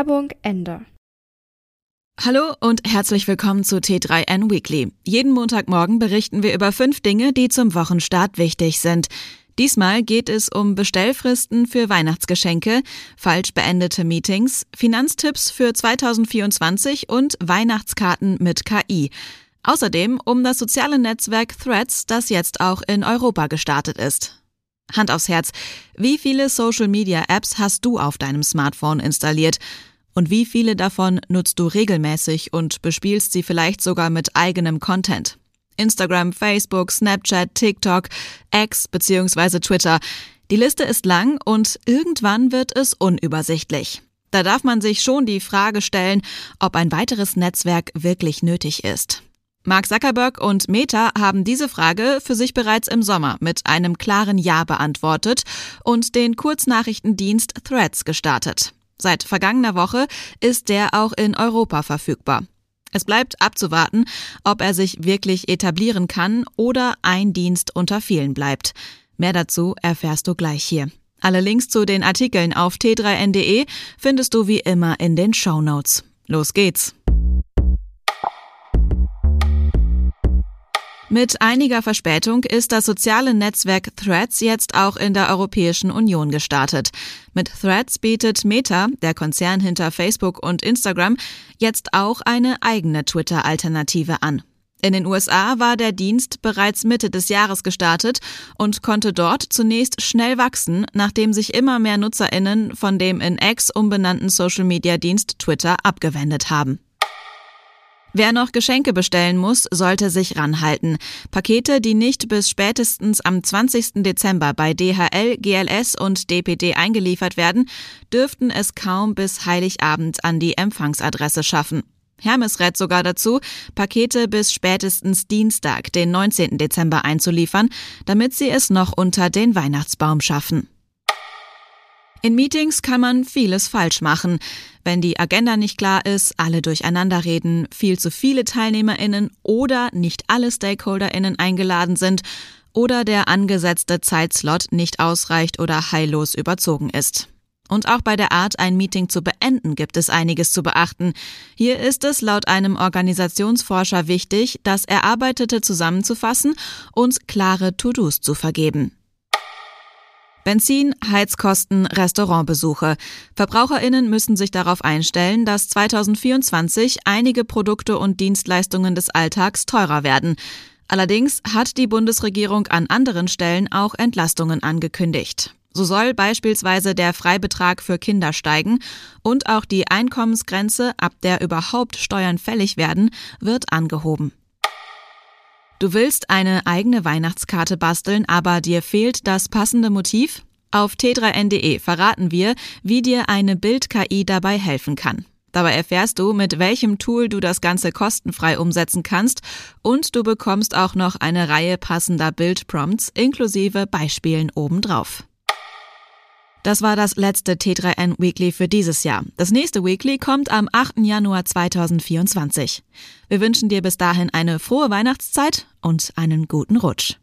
Werbung Ende. Hallo und herzlich willkommen zu T3N Weekly. Jeden Montagmorgen berichten wir über fünf Dinge, die zum Wochenstart wichtig sind. Diesmal geht es um Bestellfristen für Weihnachtsgeschenke, falsch beendete Meetings, Finanztipps für 2024 und Weihnachtskarten mit KI. Außerdem um das soziale Netzwerk Threads, das jetzt auch in Europa gestartet ist. Hand aufs Herz, wie viele Social-Media-Apps hast du auf deinem Smartphone installiert? Und wie viele davon nutzt du regelmäßig und bespielst sie vielleicht sogar mit eigenem Content? Instagram, Facebook, Snapchat, TikTok, X bzw. Twitter. Die Liste ist lang und irgendwann wird es unübersichtlich. Da darf man sich schon die Frage stellen, ob ein weiteres Netzwerk wirklich nötig ist. Mark Zuckerberg und Meta haben diese Frage für sich bereits im Sommer mit einem klaren Ja beantwortet und den Kurznachrichtendienst Threads gestartet. Seit vergangener Woche ist der auch in Europa verfügbar. Es bleibt abzuwarten, ob er sich wirklich etablieren kann oder ein Dienst unter vielen bleibt. Mehr dazu erfährst du gleich hier. Alle Links zu den Artikeln auf t3n.de findest du wie immer in den Show Notes. Los geht's! Mit einiger Verspätung ist das soziale Netzwerk Threads jetzt auch in der Europäischen Union gestartet. Mit Threads bietet Meta, der Konzern hinter Facebook und Instagram, jetzt auch eine eigene Twitter-Alternative an. In den USA war der Dienst bereits Mitte des Jahres gestartet und konnte dort zunächst schnell wachsen, nachdem sich immer mehr Nutzerinnen von dem in X umbenannten Social-Media-Dienst Twitter abgewendet haben. Wer noch Geschenke bestellen muss, sollte sich ranhalten. Pakete, die nicht bis spätestens am 20. Dezember bei DHL, GLS und DPD eingeliefert werden, dürften es kaum bis Heiligabend an die Empfangsadresse schaffen. Hermes rät sogar dazu, Pakete bis spätestens Dienstag, den 19. Dezember einzuliefern, damit sie es noch unter den Weihnachtsbaum schaffen. In Meetings kann man vieles falsch machen. Wenn die Agenda nicht klar ist, alle durcheinander reden, viel zu viele TeilnehmerInnen oder nicht alle StakeholderInnen eingeladen sind oder der angesetzte Zeitslot nicht ausreicht oder heillos überzogen ist. Und auch bei der Art, ein Meeting zu beenden, gibt es einiges zu beachten. Hier ist es laut einem Organisationsforscher wichtig, das Erarbeitete zusammenzufassen und klare To-Dos zu vergeben. Benzin, Heizkosten, Restaurantbesuche. Verbraucherinnen müssen sich darauf einstellen, dass 2024 einige Produkte und Dienstleistungen des Alltags teurer werden. Allerdings hat die Bundesregierung an anderen Stellen auch Entlastungen angekündigt. So soll beispielsweise der Freibetrag für Kinder steigen und auch die Einkommensgrenze, ab der überhaupt Steuern fällig werden, wird angehoben. Du willst eine eigene Weihnachtskarte basteln, aber dir fehlt das passende Motiv? Auf t3n.de verraten wir, wie dir eine Bild-KI dabei helfen kann. Dabei erfährst du, mit welchem Tool du das Ganze kostenfrei umsetzen kannst und du bekommst auch noch eine Reihe passender Bildprompts inklusive Beispielen obendrauf. Das war das letzte T3N Weekly für dieses Jahr. Das nächste Weekly kommt am 8. Januar 2024. Wir wünschen dir bis dahin eine frohe Weihnachtszeit und einen guten Rutsch.